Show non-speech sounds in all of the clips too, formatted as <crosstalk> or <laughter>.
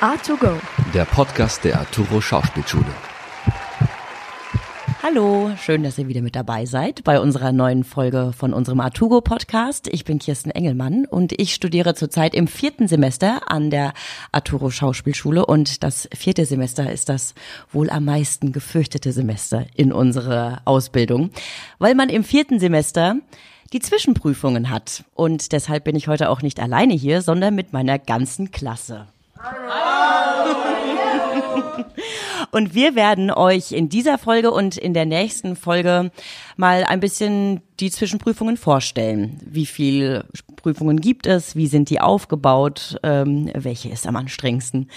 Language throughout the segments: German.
A2Go. Der Podcast der Arturo Schauspielschule. Hallo, schön, dass ihr wieder mit dabei seid bei unserer neuen Folge von unserem Artugo Podcast. Ich bin Kirsten Engelmann und ich studiere zurzeit im vierten Semester an der Arturo Schauspielschule und das vierte Semester ist das wohl am meisten gefürchtete Semester in unserer Ausbildung, weil man im vierten Semester die Zwischenprüfungen hat und deshalb bin ich heute auch nicht alleine hier, sondern mit meiner ganzen Klasse. <laughs> Und wir werden euch in dieser Folge und in der nächsten Folge mal ein bisschen die Zwischenprüfungen vorstellen. Wie viel Prüfungen gibt es? Wie sind die aufgebaut? Ähm, welche ist am anstrengendsten?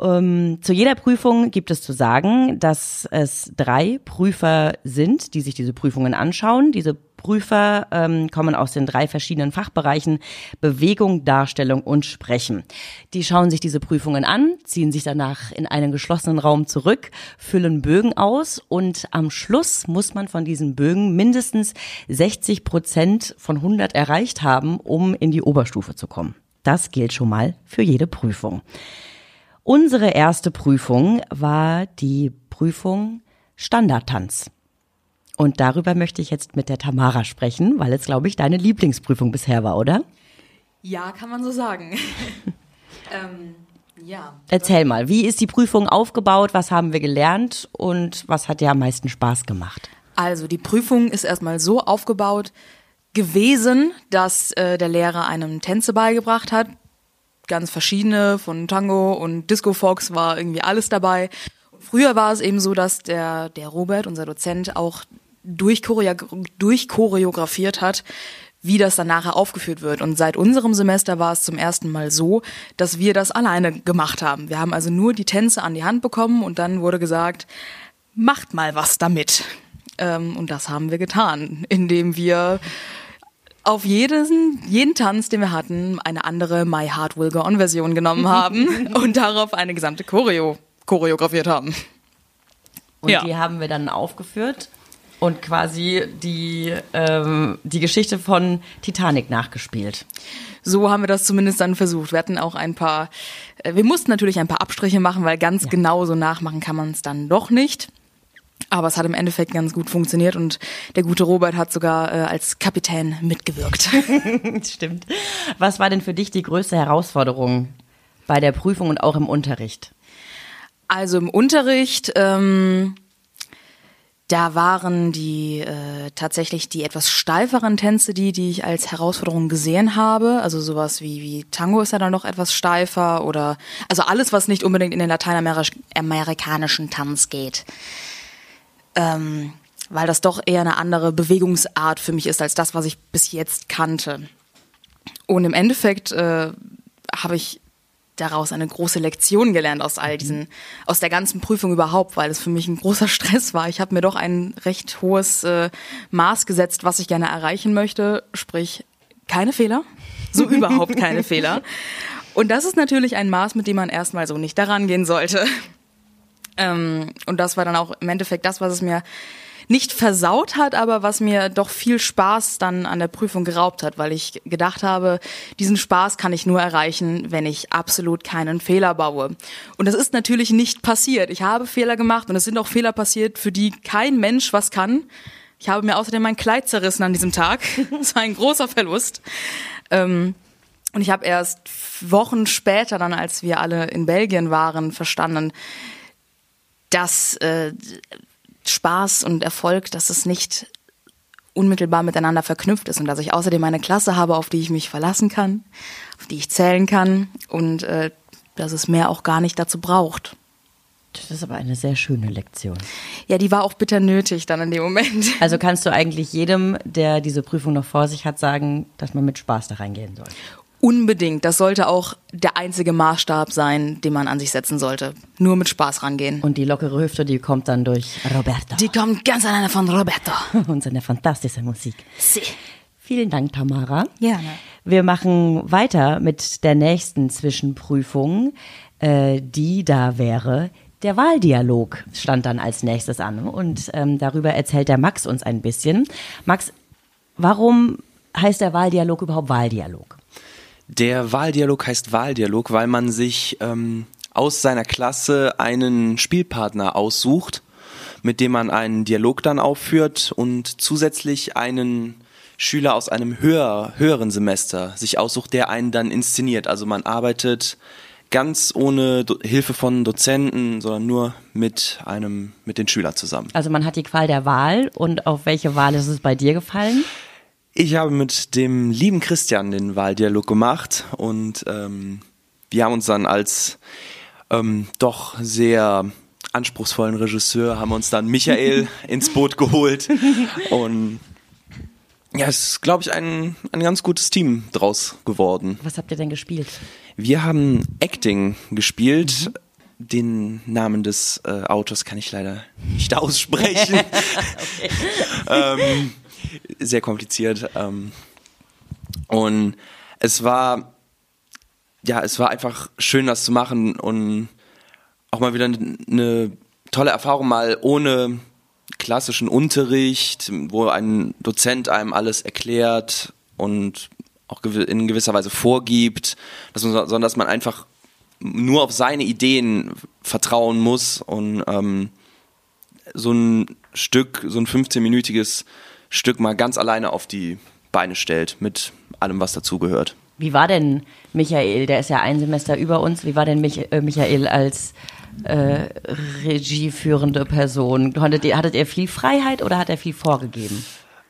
Ähm, zu jeder Prüfung gibt es zu sagen, dass es drei Prüfer sind, die sich diese Prüfungen anschauen. Diese Prüfer ähm, kommen aus den drei verschiedenen Fachbereichen Bewegung, Darstellung und Sprechen. Die schauen sich diese Prüfungen an, ziehen sich danach in einen geschlossenen Raum zurück, füllen Bögen aus und am Schluss muss man von diesen Bögen mindestens 60 Prozent von 100 erreicht haben, um in die Oberstufe zu kommen. Das gilt schon mal für jede Prüfung. Unsere erste Prüfung war die Prüfung Standardtanz. Und darüber möchte ich jetzt mit der Tamara sprechen, weil es, glaube ich, deine Lieblingsprüfung bisher war, oder? Ja, kann man so sagen. <laughs> ähm, ja. Erzähl mal, wie ist die Prüfung aufgebaut? Was haben wir gelernt? Und was hat dir am meisten Spaß gemacht? Also, die Prüfung ist erstmal so aufgebaut gewesen, dass äh, der Lehrer einem Tänze beigebracht hat. Ganz verschiedene, von Tango und Disco Fox war irgendwie alles dabei. Früher war es eben so, dass der, der Robert, unser Dozent, auch durchchoreografiert hat, wie das dann nachher aufgeführt wird. Und seit unserem Semester war es zum ersten Mal so, dass wir das alleine gemacht haben. Wir haben also nur die Tänze an die Hand bekommen und dann wurde gesagt, macht mal was damit. Ähm, und das haben wir getan, indem wir auf jeden, jeden Tanz, den wir hatten, eine andere My Heart Will Go On Version genommen haben <laughs> und darauf eine gesamte Choreo choreografiert haben. Und ja. die haben wir dann aufgeführt und quasi die, ähm, die Geschichte von Titanic nachgespielt. So haben wir das zumindest dann versucht. Wir hatten auch ein paar, äh, wir mussten natürlich ein paar Abstriche machen, weil ganz ja. genau so nachmachen kann man es dann doch nicht. Aber es hat im Endeffekt ganz gut funktioniert und der gute Robert hat sogar äh, als Kapitän mitgewirkt. <laughs> Stimmt. Was war denn für dich die größte Herausforderung bei der Prüfung und auch im Unterricht? Also im Unterricht ähm, da waren die äh, tatsächlich die etwas steiferen Tänze die, die ich als Herausforderung gesehen habe. Also sowas wie, wie Tango ist ja dann noch etwas steifer oder also alles, was nicht unbedingt in den lateinamerikanischen Tanz geht. Ähm, weil das doch eher eine andere Bewegungsart für mich ist als das, was ich bis jetzt kannte. Und im Endeffekt äh, habe ich daraus eine große Lektion gelernt aus all diesen, aus der ganzen Prüfung überhaupt, weil es für mich ein großer <laughs> Stress war. Ich habe mir doch ein recht hohes äh, Maß gesetzt, was ich gerne erreichen möchte, sprich keine Fehler, so <laughs> überhaupt keine Fehler. Und das ist natürlich ein Maß, mit dem man erstmal so nicht daran gehen sollte. <laughs> Ähm, und das war dann auch im Endeffekt das, was es mir nicht versaut hat, aber was mir doch viel Spaß dann an der Prüfung geraubt hat, weil ich gedacht habe, diesen Spaß kann ich nur erreichen, wenn ich absolut keinen Fehler baue. Und das ist natürlich nicht passiert. Ich habe Fehler gemacht und es sind auch Fehler passiert, für die kein Mensch was kann. Ich habe mir außerdem mein Kleid zerrissen an diesem Tag. <laughs> Das war ein großer Verlust. Ähm, und ich habe erst Wochen später dann, als wir alle in Belgien waren, verstanden, dass äh, Spaß und Erfolg, dass es nicht unmittelbar miteinander verknüpft ist und dass ich außerdem eine Klasse habe, auf die ich mich verlassen kann, auf die ich zählen kann und äh, dass es mehr auch gar nicht dazu braucht. Das ist aber eine sehr schöne Lektion. Ja, die war auch bitter nötig dann in dem Moment. <laughs> Also kannst du eigentlich jedem, der diese Prüfung noch vor sich hat, sagen, dass man mit Spaß da reingehen soll. Unbedingt. Das sollte auch der einzige Maßstab sein, den man an sich setzen sollte. Nur mit Spaß rangehen. Und die lockere Hüfte, die kommt dann durch Roberto. Die kommt ganz alleine von Roberto. <laughs> Und seine fantastische Musik. Sie. Vielen Dank, Tamara. Gerne. Wir machen weiter mit der nächsten Zwischenprüfung, äh, die da wäre. Der Wahldialog stand dann als nächstes an und ähm, darüber erzählt der Max uns ein bisschen. Max, warum heißt der Wahldialog überhaupt Wahldialog? Der Wahldialog heißt Wahldialog, weil man sich ähm, aus seiner Klasse einen Spielpartner aussucht, mit dem man einen Dialog dann aufführt und zusätzlich einen Schüler aus einem höher, höheren Semester sich aussucht, der einen dann inszeniert. Also man arbeitet ganz ohne Do Hilfe von Dozenten, sondern nur mit einem, mit den Schülern zusammen. Also man hat die Qual der Wahl und auf welche Wahl ist es bei dir gefallen? Ich habe mit dem lieben Christian den Wahldialog gemacht und ähm, wir haben uns dann als ähm, doch sehr anspruchsvollen Regisseur haben uns dann Michael <laughs> ins Boot geholt und ja, es ist, glaube ich, ein, ein ganz gutes Team draus geworden. Was habt ihr denn gespielt? Wir haben Acting gespielt. Den Namen des äh, Autors kann ich leider nicht <laughs> aussprechen. <laughs> ähm, sehr kompliziert. Ähm, und es war, ja, es war einfach schön, das zu machen und auch mal wieder eine ne tolle Erfahrung, mal ohne klassischen Unterricht, wo ein Dozent einem alles erklärt und auch in gewisser Weise vorgibt, dass man, sondern dass man einfach nur auf seine Ideen vertrauen muss und ähm, so ein Stück, so ein 15-minütiges Stück mal ganz alleine auf die Beine stellt mit allem, was dazugehört. Wie war denn Michael, der ist ja ein Semester über uns, wie war denn Mich äh, Michael als äh, regieführende Person? Hattet ihr, hattet ihr viel Freiheit oder hat er viel vorgegeben?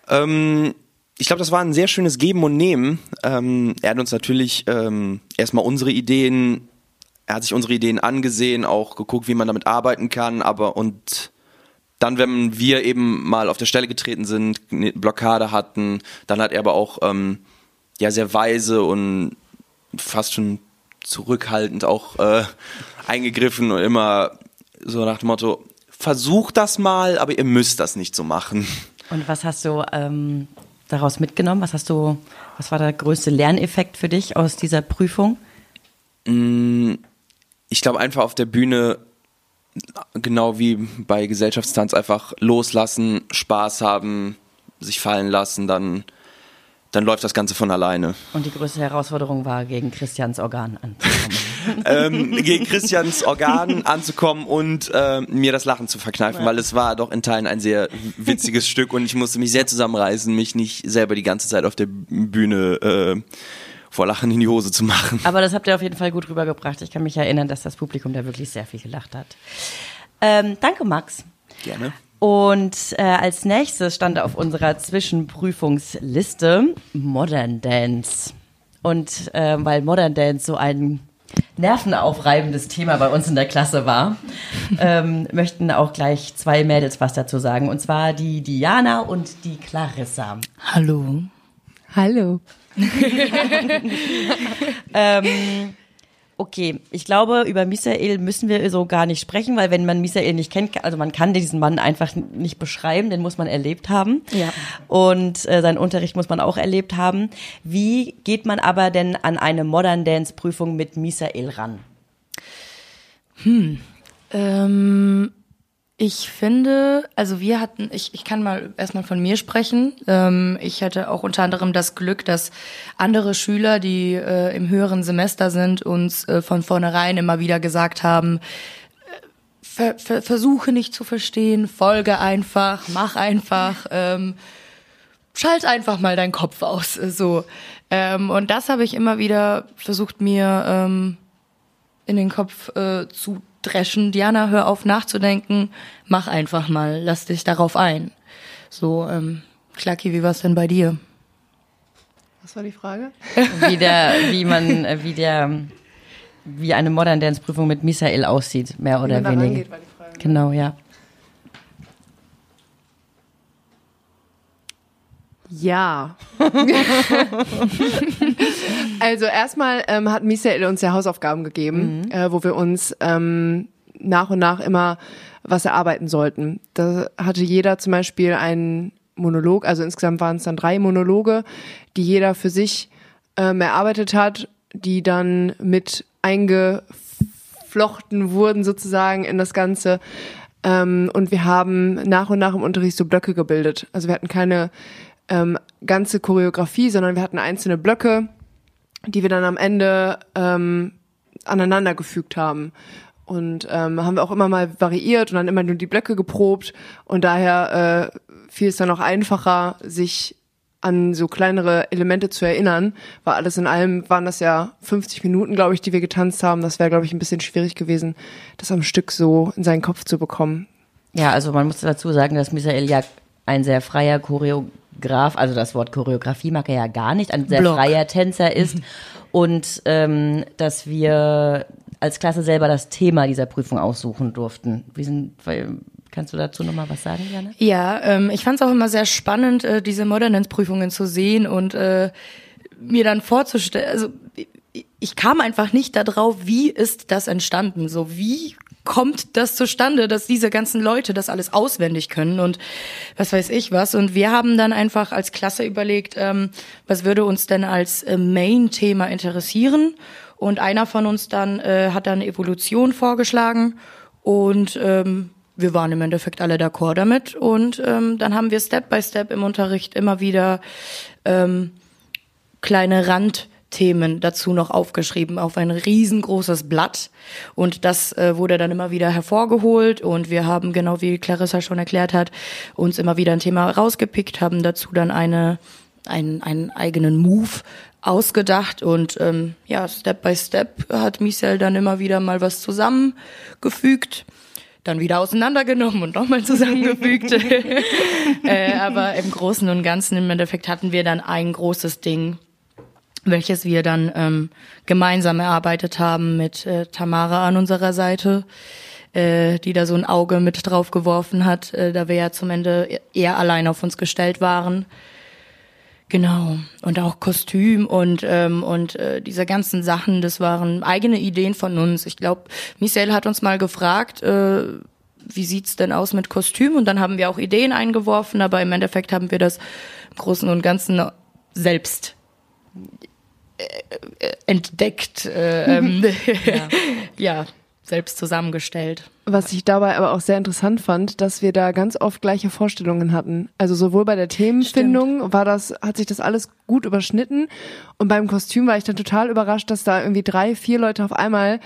Ähm, ich glaube, das war ein sehr schönes Geben und Nehmen. Ähm, er hat uns natürlich ähm, erstmal unsere Ideen, er hat sich unsere Ideen angesehen, auch geguckt, wie man damit arbeiten kann, aber und dann, wenn wir eben mal auf der Stelle getreten sind, eine Blockade hatten, dann hat er aber auch ähm, ja sehr weise und fast schon zurückhaltend auch äh, eingegriffen und immer so nach dem Motto, versucht das mal, aber ihr müsst das nicht so machen. Und was hast du ähm, daraus mitgenommen? Was hast du, was war der größte Lerneffekt für dich aus dieser Prüfung? Mm, ich glaube einfach auf der Bühne, genau wie bei Gesellschaftstanz, einfach loslassen, Spaß haben, sich fallen lassen, dann dann läuft das Ganze von alleine. Und die größte Herausforderung war, gegen Christians Organ anzukommen. <laughs> ähm, gegen Christians Organ anzukommen und äh, mir das Lachen zu verkneifen, ja. weil es war doch in Teilen ein sehr witziges <laughs> Stück und ich musste mich sehr zusammenreißen, mich nicht selber die ganze Zeit auf der Bühne äh, vor Lachen in die Hose zu machen. Aber das habt ihr auf jeden Fall gut rübergebracht. Ich kann mich erinnern, dass das Publikum da wirklich sehr viel gelacht hat. Ähm, danke, Max. Gerne. Und äh, als nächstes stand auf unserer Zwischenprüfungsliste Modern Dance. Und äh, weil Modern Dance so ein nervenaufreibendes Thema bei uns in der Klasse war, ähm, möchten auch gleich zwei Mädels was dazu sagen. Und zwar die Diana und die Clarissa. Hallo. Hallo. <laughs> ähm, Okay, ich glaube, über Misael müssen wir so gar nicht sprechen, weil wenn man Misael nicht kennt, also man kann diesen Mann einfach nicht beschreiben, den muss man erlebt haben. Ja. Und äh, seinen Unterricht muss man auch erlebt haben. Wie geht man aber denn an eine Modern Dance Prüfung mit Misael ran? Hm. Ähm, ich finde, also wir hatten, ich, ich kann mal erstmal von mir sprechen. Ähm, ich hatte auch unter anderem das Glück, dass andere Schüler, die äh, im höheren Semester sind, uns äh, von vornherein immer wieder gesagt haben, äh, ver, ver, versuche nicht zu verstehen, folge einfach, mach einfach, ähm, schalt einfach mal deinen Kopf aus. So. Ähm, und das habe ich immer wieder versucht, mir ähm, in den Kopf äh, zu dreschen. Diana, hör auf nachzudenken, mach einfach mal, lass dich darauf ein. So, ähm, Klacki, wie war's denn bei dir? Was war die Frage? Wie der, wie man, äh, wie der, wie eine Modern Dance Prüfung mit Misael aussieht, mehr oder weniger. Rangeht, war die Frage, ne? Genau, ja. Ja. <laughs> <laughs> also erstmal ähm, hat Michael uns ja Hausaufgaben gegeben, mhm. äh, wo wir uns ähm, nach und nach immer was erarbeiten sollten. Da hatte jeder zum Beispiel einen Monolog, also insgesamt waren es dann drei Monologe, die jeder für sich ähm, erarbeitet hat, die dann mit eingeflochten wurden sozusagen in das Ganze. Ähm, und wir haben nach und nach im Unterricht so Blöcke gebildet. Also wir hatten keine ähm, ganze Choreografie, sondern wir hatten einzelne Blöcke, die wir dann am Ende ähm, aneinander gefügt haben. Und ähm, haben wir auch immer mal variiert und dann immer nur die Blöcke geprobt. Und daher äh, fiel es dann auch einfacher, sich an so kleinere Elemente zu erinnern, weil alles in allem waren das ja 50 Minuten, glaube ich, die wir getanzt haben. Das wäre, glaube ich, ein bisschen schwierig gewesen, das am Stück so in seinen Kopf zu bekommen. Ja, also man muss dazu sagen, dass Michael ja ein sehr freier Choreograf, also das Wort Choreografie mag er ja gar nicht, ein sehr Block. freier Tänzer ist und ähm, dass wir als Klasse selber das Thema dieser Prüfung aussuchen durften. Wir sind, weil, kannst du dazu nochmal was sagen, Jana? Ja, ähm, ich fand es auch immer sehr spannend, äh, diese Modernance-Prüfungen zu sehen und äh, mir dann vorzustellen, also ich- ich kam einfach nicht darauf, wie ist das entstanden? So, wie kommt das zustande, dass diese ganzen Leute das alles auswendig können und was weiß ich was. Und wir haben dann einfach als Klasse überlegt, ähm, was würde uns denn als äh, Main-Thema interessieren? Und einer von uns dann äh, hat dann Evolution vorgeschlagen und ähm, wir waren im Endeffekt alle d'accord damit und ähm, dann haben wir Step by Step im Unterricht immer wieder ähm, kleine Randthemen dazu noch aufgeschrieben auf ein riesengroßes Blatt. Und das äh, wurde dann immer wieder hervorgeholt. Und wir haben genau wie Clarissa schon erklärt hat uns immer wieder ein Thema rausgepickt haben dazu dann eine einen, einen eigenen Move ausgedacht. Und ähm, ja Step by Step hat Michel dann immer wieder mal was zusammengefügt dann wieder auseinandergenommen und nochmal zusammengefügt. <laughs> <laughs> äh, aber im Großen und Ganzen im Endeffekt hatten wir dann ein großes Ding, welches wir dann ähm, gemeinsam erarbeitet haben mit äh, Tamara an unserer Seite, äh, die da so ein Auge mit drauf geworfen hat, äh, da wir ja zum Ende eher allein auf uns gestellt waren. Genau. Und auch Kostüm und, ähm, und äh, diese ganzen Sachen, das waren eigene Ideen von uns. Ich glaube, Michel hat uns mal gefragt, äh, wie sieht's denn aus mit Kostüm? Und dann haben wir auch Ideen eingeworfen, aber im Endeffekt haben wir das im Großen und Ganzen selbst entdeckt, äh, ähm, <laughs> <laughs> ja. selbst zusammengestellt. Was ich dabei aber auch sehr interessant fand, dass wir da ganz oft gleiche Vorstellungen hatten. Also sowohl bei der Themenfindung war das, hat sich das alles gut überschnitten und beim Kostüm war ich dann total überrascht, dass da irgendwie drei, vier Leute auf einmal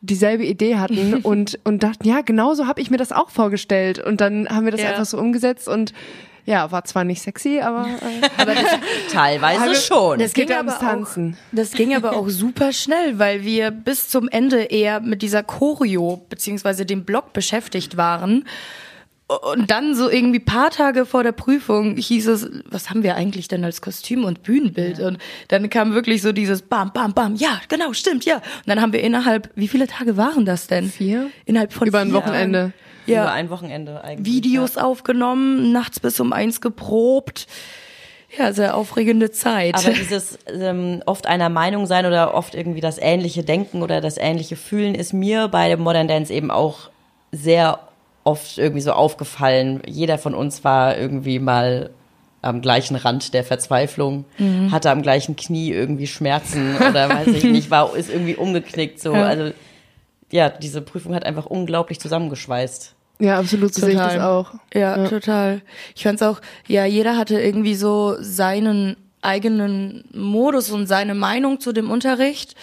dieselbe Idee hatten <laughs> und, und dachten, ja, genau so habe ich mir das auch vorgestellt. Und dann haben wir das Ja. einfach so umgesetzt und ja, war zwar nicht sexy, aber äh, <laughs> Teilweise schon. es geht ging ja ums aber auch- Tanzen. Das ging aber auch <laughs> super schnell, weil wir bis zum Ende eher mit dieser Choreo beziehungsweise dem Block beschäftigt waren. Und dann so irgendwie paar Tage vor der Prüfung hieß es, was haben wir eigentlich denn als Kostüm und Bühnenbild? Und dann kam wirklich so dieses Bam, Bam, Bam, ja, genau, stimmt, ja. Und dann haben wir innerhalb, wie viele Tage waren das denn? Vier? Innerhalb von Über ein vier Wochenende. Tagen. Über Ja, ein Wochenende eigentlich. Videos aufgenommen, nachts bis um eins geprobt. Ja, sehr aufregende Zeit. Aber dieses ähm, oft einer Meinung sein oder oft irgendwie das ähnliche Denken oder das ähnliche Fühlen ist mir bei dem Modern Dance eben auch sehr oft irgendwie so aufgefallen. Jeder von uns war irgendwie mal am gleichen Rand der Verzweiflung, hatte am gleichen Knie irgendwie Schmerzen oder weiß ich nicht, war ist irgendwie umgeknickt so. Ja. Also ja, diese Prüfung hat einfach unglaublich zusammengeschweißt. Ja, absolut, so sehe ich das auch. Ja, total. Ich fand's auch, ja, jeder hatte irgendwie so seinen eigenen Modus und seine Meinung zu dem Unterricht.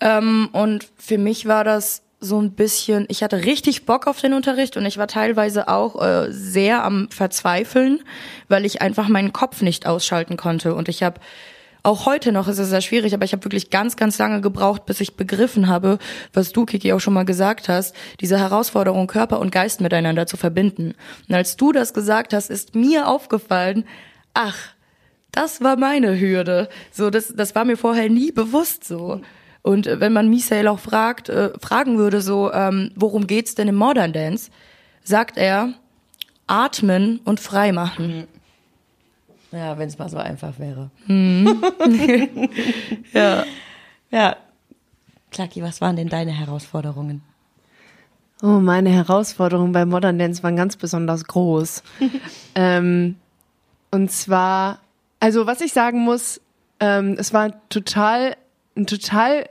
Ähm, und für mich war das so ein bisschen, ich hatte richtig Bock auf den Unterricht und ich war teilweise auch äh, sehr am Verzweifeln, weil ich einfach meinen Kopf nicht ausschalten konnte. Und ich habe auch heute noch ist es sehr schwierig, aber ich habe wirklich ganz, ganz lange gebraucht, bis ich begriffen habe, was du, Kiki, auch schon mal gesagt hast, diese Herausforderung, Körper und Geist miteinander zu verbinden. Und als du das gesagt hast, ist mir aufgefallen, ach, das war meine Hürde. So, das, das war mir vorher nie bewusst so. Und äh, wenn man Misael auch fragt, äh, fragen würde, so, ähm, worum geht's denn im Modern Dance, sagt er, atmen und frei machen. Ja, wenn es mal so einfach wäre. <laughs> Ja. Ja. Klacki, was waren denn deine Herausforderungen? Oh, meine Herausforderungen bei Modern Dance waren ganz besonders groß. <laughs> ähm, und zwar, also was ich sagen muss, ähm, es war total, ein total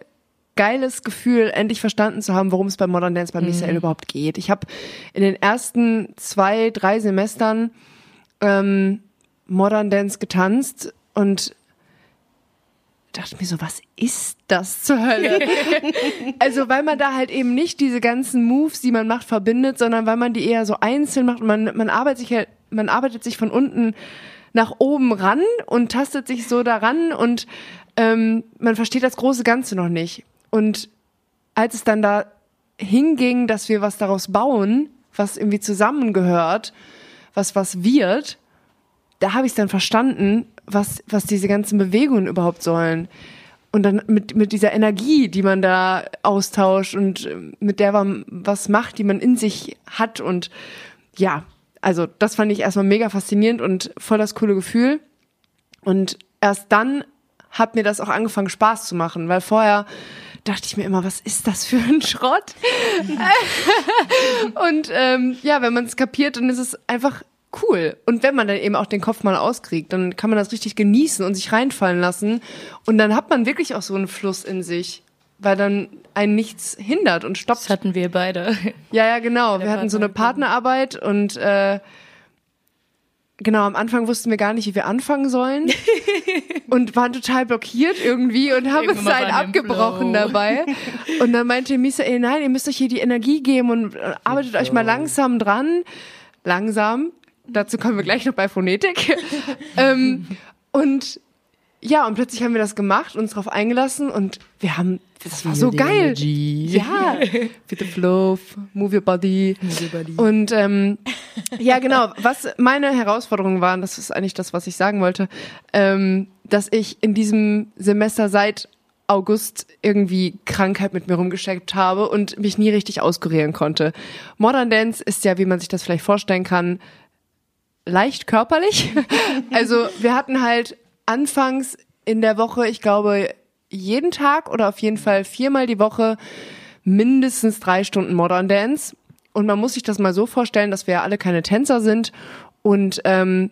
geiles Gefühl, endlich verstanden zu haben, worum es bei Modern Dance bei Michael überhaupt geht. Ich habe in den ersten zwei, drei Semestern ähm, Modern Dance getanzt und dachte mir so, was ist das zur Hölle? <laughs> also, weil man da halt eben nicht diese ganzen Moves, die man macht, verbindet, sondern weil man die eher so einzeln macht und man, man arbeitet sich halt, man arbeitet sich von unten nach oben ran und tastet sich so daran und ähm, man versteht das große Ganze noch nicht. Und als es dann da hinging, dass wir was daraus bauen, was irgendwie zusammengehört, was was wird, da habe ich es dann verstanden, was, was diese ganzen Bewegungen überhaupt sollen. Und dann mit, mit dieser Energie, die man da austauscht und äh, mit der man was macht, die man in sich hat. Und ja, also das fand ich erstmal mega faszinierend und voll das coole Gefühl. Und erst dann hat mir das auch angefangen Spaß zu machen, weil vorher dachte ich mir immer, was ist das für ein Schrott? <laughs> <laughs> und ähm, ja, wenn man es kapiert, dann ist es einfach cool. Und wenn man dann eben auch den Kopf mal auskriegt, dann kann man das richtig genießen und sich reinfallen lassen. Und dann hat man wirklich auch so einen Fluss in sich, weil dann einen nichts hindert und stoppt. Das hatten wir beide. <laughs> Ja, ja, genau. Wir hatten so eine Partnerarbeit und äh, genau, am Anfang wussten wir gar nicht, wie wir anfangen sollen <laughs> und waren total blockiert irgendwie und haben uns halt abgebrochen dabei. Und dann meinte Misael, nein, ihr müsst euch hier die Energie geben und äh, arbeitet euch mal langsam dran. Langsam. Dazu kommen wir gleich noch bei Phonetik. <laughs> ähm, und ja, und plötzlich haben wir das gemacht, uns darauf eingelassen und wir haben, das war so geil. Ja, <laughs> with the flow, move your body. Und ähm, ja, <laughs> genau, was meine Herausforderungen waren, das ist eigentlich das, was ich sagen wollte, ähm, dass ich in diesem Semester seit August irgendwie Krankheit mit mir rumgeschickt habe und mich nie richtig auskurieren konnte. Modern Dance ist ja, wie man sich das vielleicht vorstellen kann, leicht körperlich. <laughs> Also wir hatten halt anfangs in der Woche, ich glaube, jeden Tag oder auf jeden Fall viermal die Woche mindestens drei Stunden Modern Dance. Und man muss sich das mal so vorstellen, dass wir ja alle keine Tänzer sind und ähm,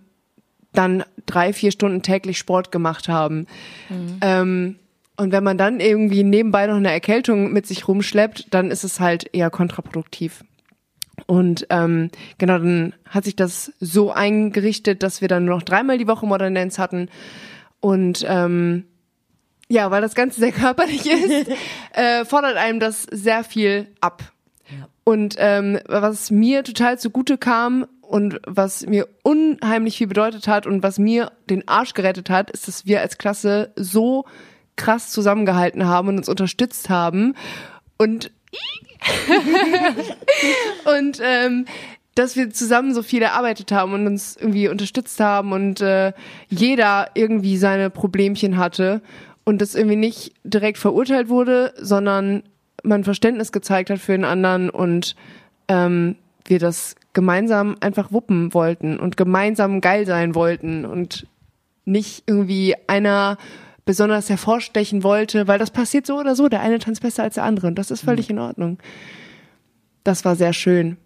dann drei, vier Stunden täglich Sport gemacht haben. Mhm. Ähm, und wenn man dann irgendwie nebenbei noch eine Erkältung mit sich rumschleppt, dann ist es halt eher kontraproduktiv. Und ähm, genau, dann hat sich das so eingerichtet, dass wir dann nur noch dreimal die Woche Modern Dance hatten. Und ähm, ja, weil das Ganze sehr <laughs> körperlich ist, <laughs> äh, fordert einem das sehr viel ab. Ja. Und ähm, was mir total zugute kam und was mir unheimlich viel bedeutet hat und was mir den Arsch gerettet hat, ist, dass wir als Klasse so krass zusammengehalten haben und uns unterstützt haben. Und <laughs> und ähm, dass wir zusammen so viel erarbeitet haben und uns irgendwie unterstützt haben und äh, jeder irgendwie seine Problemchen hatte und das irgendwie nicht direkt verurteilt wurde, sondern man Verständnis gezeigt hat für den anderen und ähm, wir das gemeinsam einfach wuppen wollten und gemeinsam geil sein wollten und nicht irgendwie einer besonders hervorstechen wollte, weil das passiert so oder so. Der eine tanzt besser als der andere und das ist völlig mhm. in Ordnung. Das war sehr schön.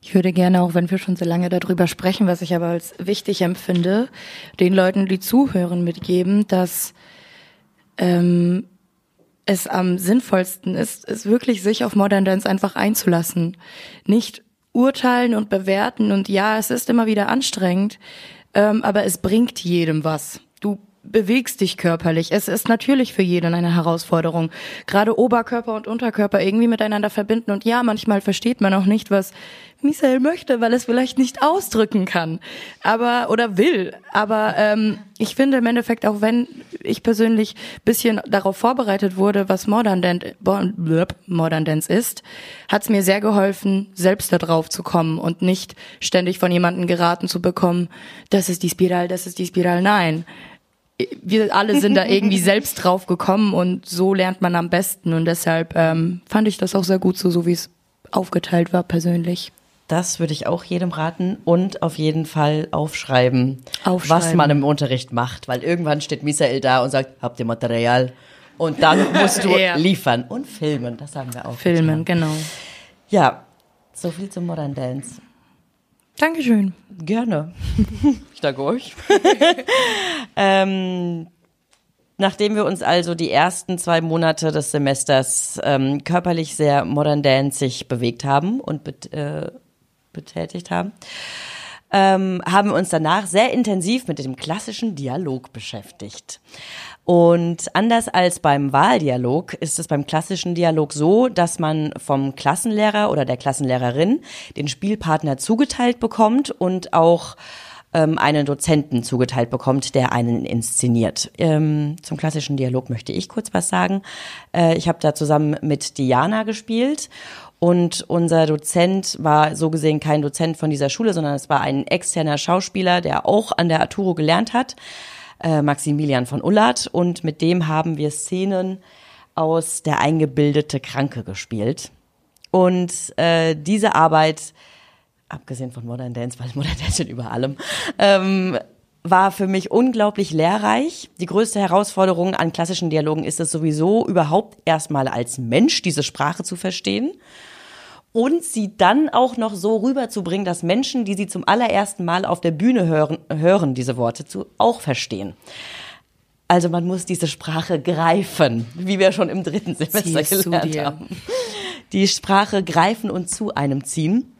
Ich würde gerne, auch wenn wir schon so lange darüber sprechen, was ich aber als wichtig empfinde, den Leuten, die zuhören, mitgeben, dass ähm, es am sinnvollsten ist, ist wirklich sich auf Modern Dance einfach einzulassen. Nicht urteilen und bewerten und ja, es ist immer wieder anstrengend, ähm, aber es bringt jedem was. Du bewegst dich körperlich. Es ist natürlich für jeden eine Herausforderung. Gerade Oberkörper und Unterkörper irgendwie miteinander verbinden. Und ja, manchmal versteht man auch nicht, was Michael möchte, weil es vielleicht nicht ausdrücken kann. Aber, oder will. Aber ähm, ich finde im Endeffekt, auch wenn ich persönlich bisschen darauf vorbereitet wurde, was Modern Dance, Modern Dance ist, hat es mir sehr geholfen, selbst da drauf zu kommen und nicht ständig von jemandem geraten zu bekommen, das ist die Spiral, das ist die Spiral. Nein wir alle sind da <laughs> irgendwie selbst drauf gekommen und so lernt man am besten und deshalb ähm, fand ich das auch sehr gut so, so wie es aufgeteilt war persönlich. Das würde ich auch jedem raten und auf jeden Fall aufschreiben, aufschreiben, was man im Unterricht macht, weil irgendwann steht Misael da und sagt, habt ihr Material? Und dann <laughs> musst du ja. liefern und filmen, das haben wir auch. Filmen, getan. genau. Ja, so viel zum Modern Dance. Dankeschön. Gerne. <laughs> ich danke euch. <laughs> ähm, nachdem wir uns also die ersten zwei Monate des Semesters ähm, körperlich sehr modern danceig bewegt haben und bet, äh, betätigt haben, ähm, haben wir uns danach sehr intensiv mit dem klassischen Dialog beschäftigt. Und anders als beim Wahldialog ist es beim klassischen Dialog so, dass man vom Klassenlehrer oder der Klassenlehrerin den Spielpartner zugeteilt bekommt und auch ähm, einen Dozenten zugeteilt bekommt, der einen inszeniert. Ähm, zum klassischen Dialog möchte ich kurz was sagen. Äh, ich habe da zusammen mit Diana gespielt und unser Dozent war so gesehen kein Dozent von dieser Schule, sondern es war ein externer Schauspieler, der auch an der Arturo gelernt hat äh, Maximilian von Ullert und mit dem haben wir Szenen aus Der eingebildete Kranke gespielt. Und äh, diese Arbeit, abgesehen von Modern Dance, weil Modern Dance steht über allem, ähm, war für mich unglaublich lehrreich. Die größte Herausforderung an klassischen Dialogen ist es sowieso, überhaupt erstmal als Mensch diese Sprache zu verstehen und sie dann auch noch so rüberzubringen, dass Menschen, die sie zum allerersten Mal auf der Bühne hören, hören diese Worte zu, auch verstehen. Also man muss diese Sprache greifen, wie wir schon im dritten Semester Ziehst gelernt haben. Die Sprache greifen und zu einem ziehen.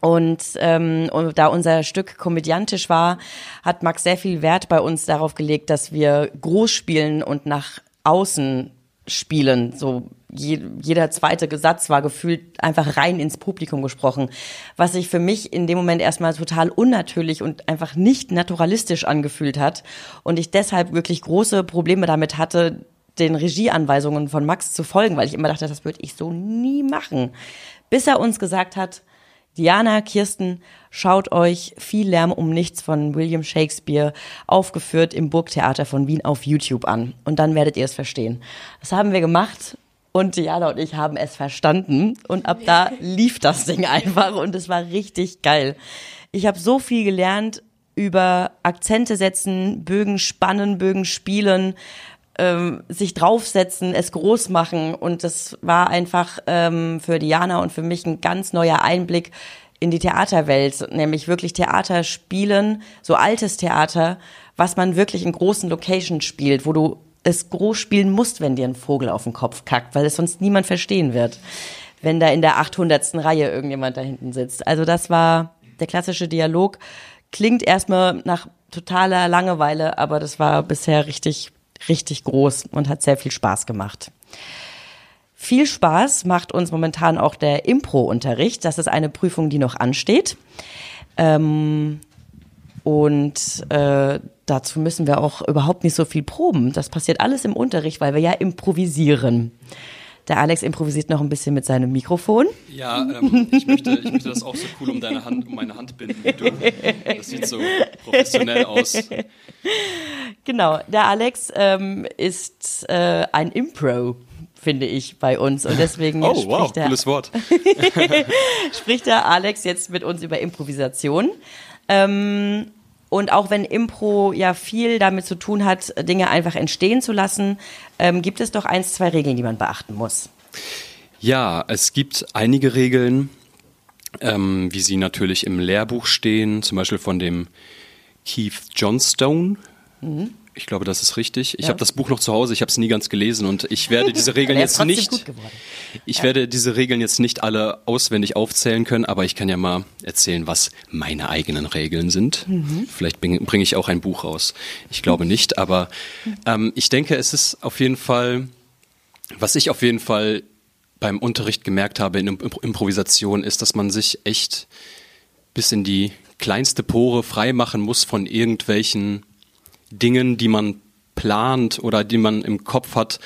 Und, ähm, und da unser Stück komödiantisch war, hat Max sehr viel Wert bei uns darauf gelegt, dass wir groß spielen und nach außen spielen, so je, jeder zweite Satz war gefühlt einfach rein ins Publikum gesprochen, was sich für mich in dem Moment erstmal total unnatürlich und einfach nicht naturalistisch angefühlt hat und ich deshalb wirklich große Probleme damit hatte, den Regieanweisungen von Max zu folgen, weil ich immer dachte, das würde ich so nie machen. Bis er uns gesagt hat, Diana, Kirsten, schaut euch viel Lärm um nichts von William Shakespeare aufgeführt im Burgtheater von Wien auf YouTube an. Und dann werdet ihr es verstehen. Das haben wir gemacht und Diana und ich haben es verstanden. Und ab da <laughs> lief das Ding einfach und es war richtig geil. Ich habe so viel gelernt über Akzente setzen, Bögen spannen, Bögen spielen, ähm, sich draufsetzen, es groß machen. Und das war einfach ähm, für Diana und für mich ein ganz neuer Einblick in die Theaterwelt, nämlich wirklich Theater spielen, so altes Theater, was man wirklich in großen Locations spielt, wo du es groß spielen musst, wenn dir ein Vogel auf den Kopf kackt, weil es sonst niemand verstehen wird, wenn da in der 800. Reihe irgendjemand da hinten sitzt. Also das war der klassische Dialog. Klingt erstmal nach totaler Langeweile, aber das war bisher richtig, richtig groß und hat sehr viel Spaß gemacht. Viel Spaß macht uns momentan auch der Impro-Unterricht. Das ist eine Prüfung, die noch ansteht. Ähm, und äh, dazu müssen wir auch überhaupt nicht so viel proben. Das passiert alles im Unterricht, weil wir ja improvisieren. Der Alex improvisiert noch ein bisschen mit seinem Mikrofon. Ja, ähm, ich, möchte, ich möchte das auch so cool um deine Hand, um meine Hand binden. Das sieht so professionell aus. Genau, der Alex ähm, ist äh, ein Impro finde ich, bei uns. Und deswegen oh, wow, der, cooles Wort. <laughs> spricht der Alex jetzt mit uns über Improvisation. Ähm, und auch wenn Impro ja viel damit zu tun hat, Dinge einfach entstehen zu lassen, ähm, gibt es doch eins, zwei Regeln, die man beachten muss. Ja, es gibt einige Regeln, ähm, wie sie natürlich im Lehrbuch stehen, zum Beispiel von dem Keith Johnstone. Mhm. Ich glaube, das ist richtig. Ich ja. habe das Buch noch zu Hause, ich habe es nie ganz gelesen und ich werde diese <laughs> Regeln jetzt nicht. Ich ja. werde diese Regeln jetzt nicht alle auswendig aufzählen können, aber ich kann ja mal erzählen, was meine eigenen Regeln sind. Mhm. Vielleicht bringe bring ich auch ein Buch raus. Ich glaube <laughs> nicht, aber ähm, ich denke, es ist auf jeden Fall, was ich auf jeden Fall beim Unterricht gemerkt habe in Improvisation, ist, dass man sich echt bis in die kleinste Pore freimachen muss von irgendwelchen Dingen, die man plant oder die man im Kopf hat,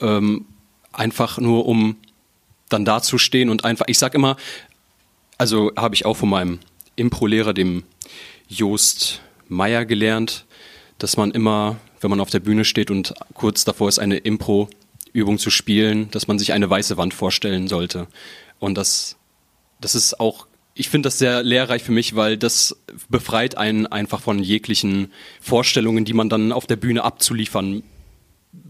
ähm, einfach nur um dann dazustehen und einfach, ich sag immer, also habe ich auch von meinem Impro-Lehrer, dem Jost Meyer, gelernt, dass man immer, wenn man auf der Bühne steht und kurz davor ist, eine Impro-Übung zu spielen, dass man sich eine weiße Wand vorstellen sollte. Und das, das ist auch ich finde das sehr lehrreich für mich, weil das befreit einen einfach von jeglichen Vorstellungen, die man dann auf der Bühne abzuliefern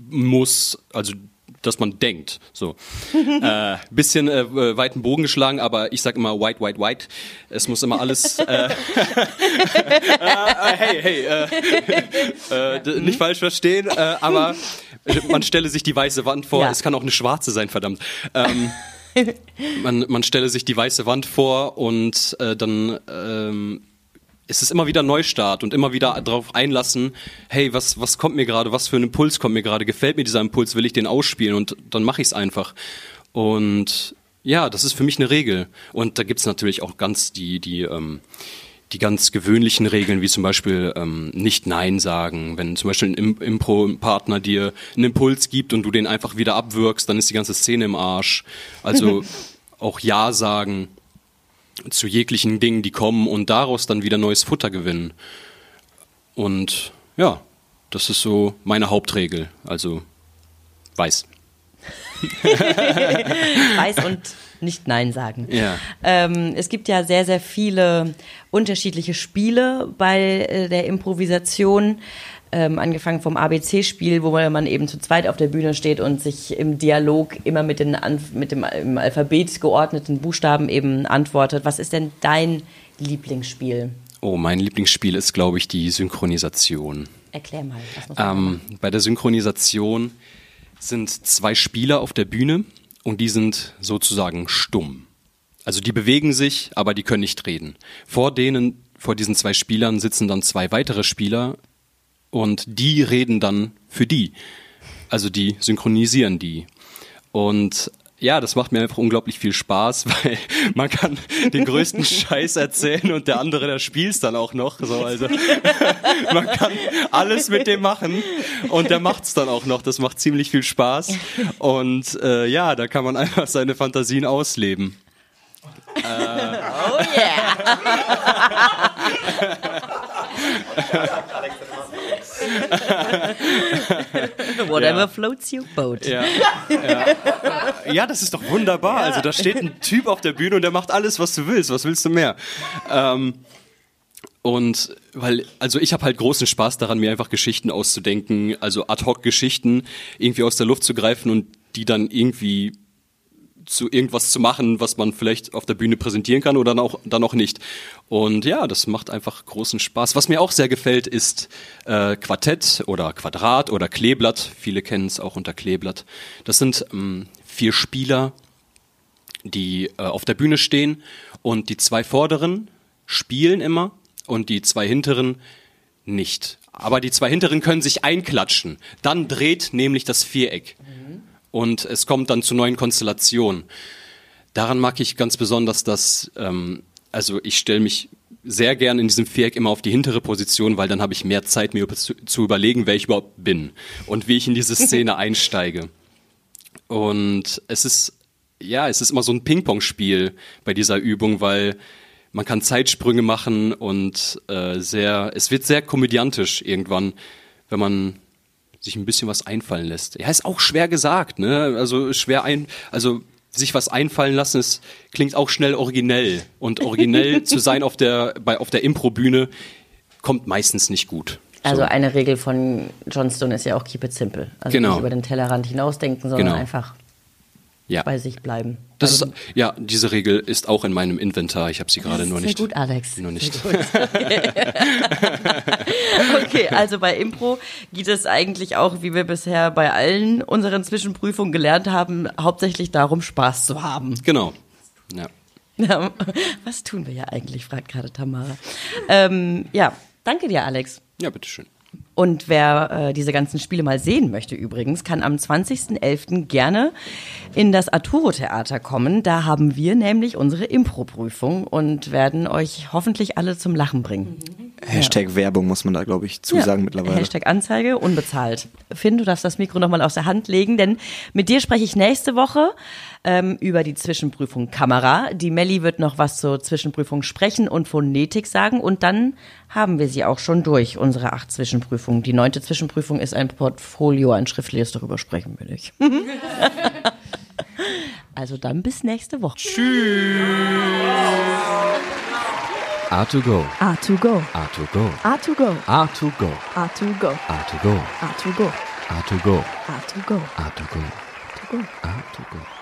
muss, also dass man denkt. So. <laughs> äh, bisschen äh, weiten Bogen geschlagen, aber ich sag immer white, white, white. Es muss immer alles. Äh, <laughs> <laughs> äh, hey, hey, äh, äh, nicht falsch verstehen, äh, aber man stelle sich die weiße Wand vor. Ja. Es kann auch eine schwarze sein, verdammt. Ähm, <laughs> man, man stelle sich die weiße Wand vor und äh, dann ähm, ist es immer wieder Neustart und immer wieder darauf einlassen, hey, was, was kommt mir gerade, was für ein Impuls kommt mir gerade, gefällt mir dieser Impuls, will ich den ausspielen und dann mache ich es einfach. Und ja, das ist für mich eine Regel. Und da gibt's natürlich auch ganz die, die, ähm, die ganz gewöhnlichen Regeln, wie zum Beispiel ähm, nicht Nein sagen. Wenn zum Beispiel ein Im- Impro-Partner dir einen Impuls gibt und du den einfach wieder abwirkst, dann ist die ganze Szene im Arsch. Also <laughs> auch Ja sagen zu jeglichen Dingen, die kommen und daraus dann wieder neues Futter gewinnen. Und ja, das ist so meine Hauptregel. Also weiß. <laughs> Weiß und nicht Nein sagen. Ja. Ähm, es gibt ja sehr, sehr viele unterschiedliche Spiele bei äh, der Improvisation. Ähm, angefangen vom ABC-Spiel, wo man eben zu zweit auf der Bühne steht und sich im Dialog immer mit, den mit dem im Alphabet geordneten Buchstaben eben antwortet. Was ist denn dein Lieblingsspiel? Oh, mein Lieblingsspiel ist, glaube ich, die Synchronisation. Erklär mal. Was? Ähm, bei der Synchronisation sind zwei Spieler auf der Bühne und die sind sozusagen stumm. Also die bewegen sich, aber die können nicht reden. Vor denen, vor diesen zwei Spielern sitzen dann zwei weitere Spieler und die reden dann für die. Also die synchronisieren die. Und ja, das macht mir einfach unglaublich viel Spaß, <laughs> weil man kann den größten <laughs> Scheiß erzählen und der andere, der spielt's dann auch noch. So, also <laughs> man kann alles mit dem machen und der macht's dann auch noch. Das macht ziemlich viel Spaß und äh, ja, da kann man einfach seine Fantasien ausleben. <laughs> Whatever ja. floats your boat. Ja, ja. ja, das ist doch wunderbar. Also da steht ein Typ auf der Bühne und der macht alles, was du willst. Was willst du mehr? Ähm, und weil, also ich habe halt großen Spaß daran, mir einfach Geschichten auszudenken, also Ad-hoc-Geschichten irgendwie aus der Luft zu greifen und die dann irgendwie zu irgendwas zu machen, was man vielleicht auf der Bühne präsentieren kann oder dann auch, dann auch nicht. Und ja, das macht einfach großen Spaß. Was mir auch sehr gefällt, ist äh, Quartett oder Quadrat oder Kleeblatt. Viele kennen es auch unter Kleeblatt. Das sind ähm, vier Spieler, die äh, auf der Bühne stehen und die zwei vorderen spielen immer und die zwei hinteren nicht. Aber die zwei hinteren können sich einklatschen. Dann dreht nämlich das Viereck und es kommt dann zu neuen Konstellationen. Daran mag ich ganz besonders, dass, ähm, also ich stelle mich sehr gern in diesem Viereck immer auf die hintere Position, weil dann habe ich mehr Zeit, mir zu, zu überlegen, wer ich überhaupt bin und wie ich in diese <laughs> Szene einsteige. Und es ist, ja, es ist immer so ein Ping-Pong-Spiel bei dieser Übung, weil man kann Zeitsprünge machen und äh, sehr, es wird sehr komödiantisch irgendwann, wenn man sich ein bisschen was einfallen lässt. Ja, ist auch schwer gesagt, ne? Also schwer ein, also sich was einfallen lassen, es klingt auch schnell originell und originell <laughs> zu sein auf der bei auf der Impro-Bühne kommt meistens nicht gut. Also So. eine Regel von John Stone ist ja auch keep it simple. Also Genau. nicht über den Tellerrand hinausdenken, sondern Genau. einfach ja. bei sich bleiben. Das ist ja diese Regel ist auch in meinem Inventar. Ich habe sie gerade nur Sehr nicht. gut, Alex. <laughs> Nur nicht. Sehr <laughs> okay, also bei Impro geht es eigentlich auch, wie wir bisher bei allen unseren Zwischenprüfungen gelernt haben, hauptsächlich darum, Spaß zu haben. Genau. Ja. Ja, Was tun wir ja eigentlich, fragt gerade Tamara. Ähm, ja, danke dir, Alex. Ja, bitteschön. Und wer äh, diese ganzen Spiele mal sehen möchte übrigens, kann am 20.11. gerne in das Arturo Theater kommen. Da haben wir nämlich unsere Impro-Prüfung und werden euch hoffentlich alle zum Lachen bringen. Hashtag Werbung muss man da, glaube ich, zusagen Ja, mittlerweile. Hashtag Anzeige, unbezahlt. Finn, du darfst das Mikro nochmal aus der Hand legen, denn mit dir spreche ich nächste Woche ähm, über die Zwischenprüfung Kamera. Die Melli wird noch was zur Zwischenprüfung sprechen und Phonetik sagen und dann haben wir sie auch schon durch, unsere acht Zwischenprüfungen. Die neunte Zwischenprüfung ist ein Portfolio, ein schriftliches, darüber sprechen wir nicht. also dann bis nächste Woche. A2Go. A2Go. A2Go. A2Go. A2Go. A2Go. A2Go. A2Go. A2Go. A2Go. A2Go. A2Go.